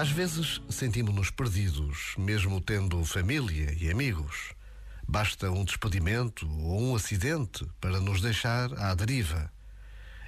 Às vezes sentimos-nos perdidos, mesmo tendo família e amigos. Basta um despedimento ou um acidente para nos deixar à deriva.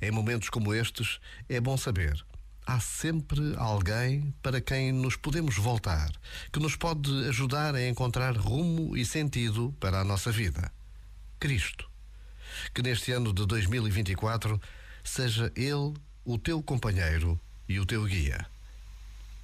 Em momentos como estes, é bom saber. Há sempre alguém para quem nos podemos voltar, que nos pode ajudar a encontrar rumo e sentido para a nossa vida. Cristo. Que neste ano de 2024 seja Ele o teu companheiro e o teu guia.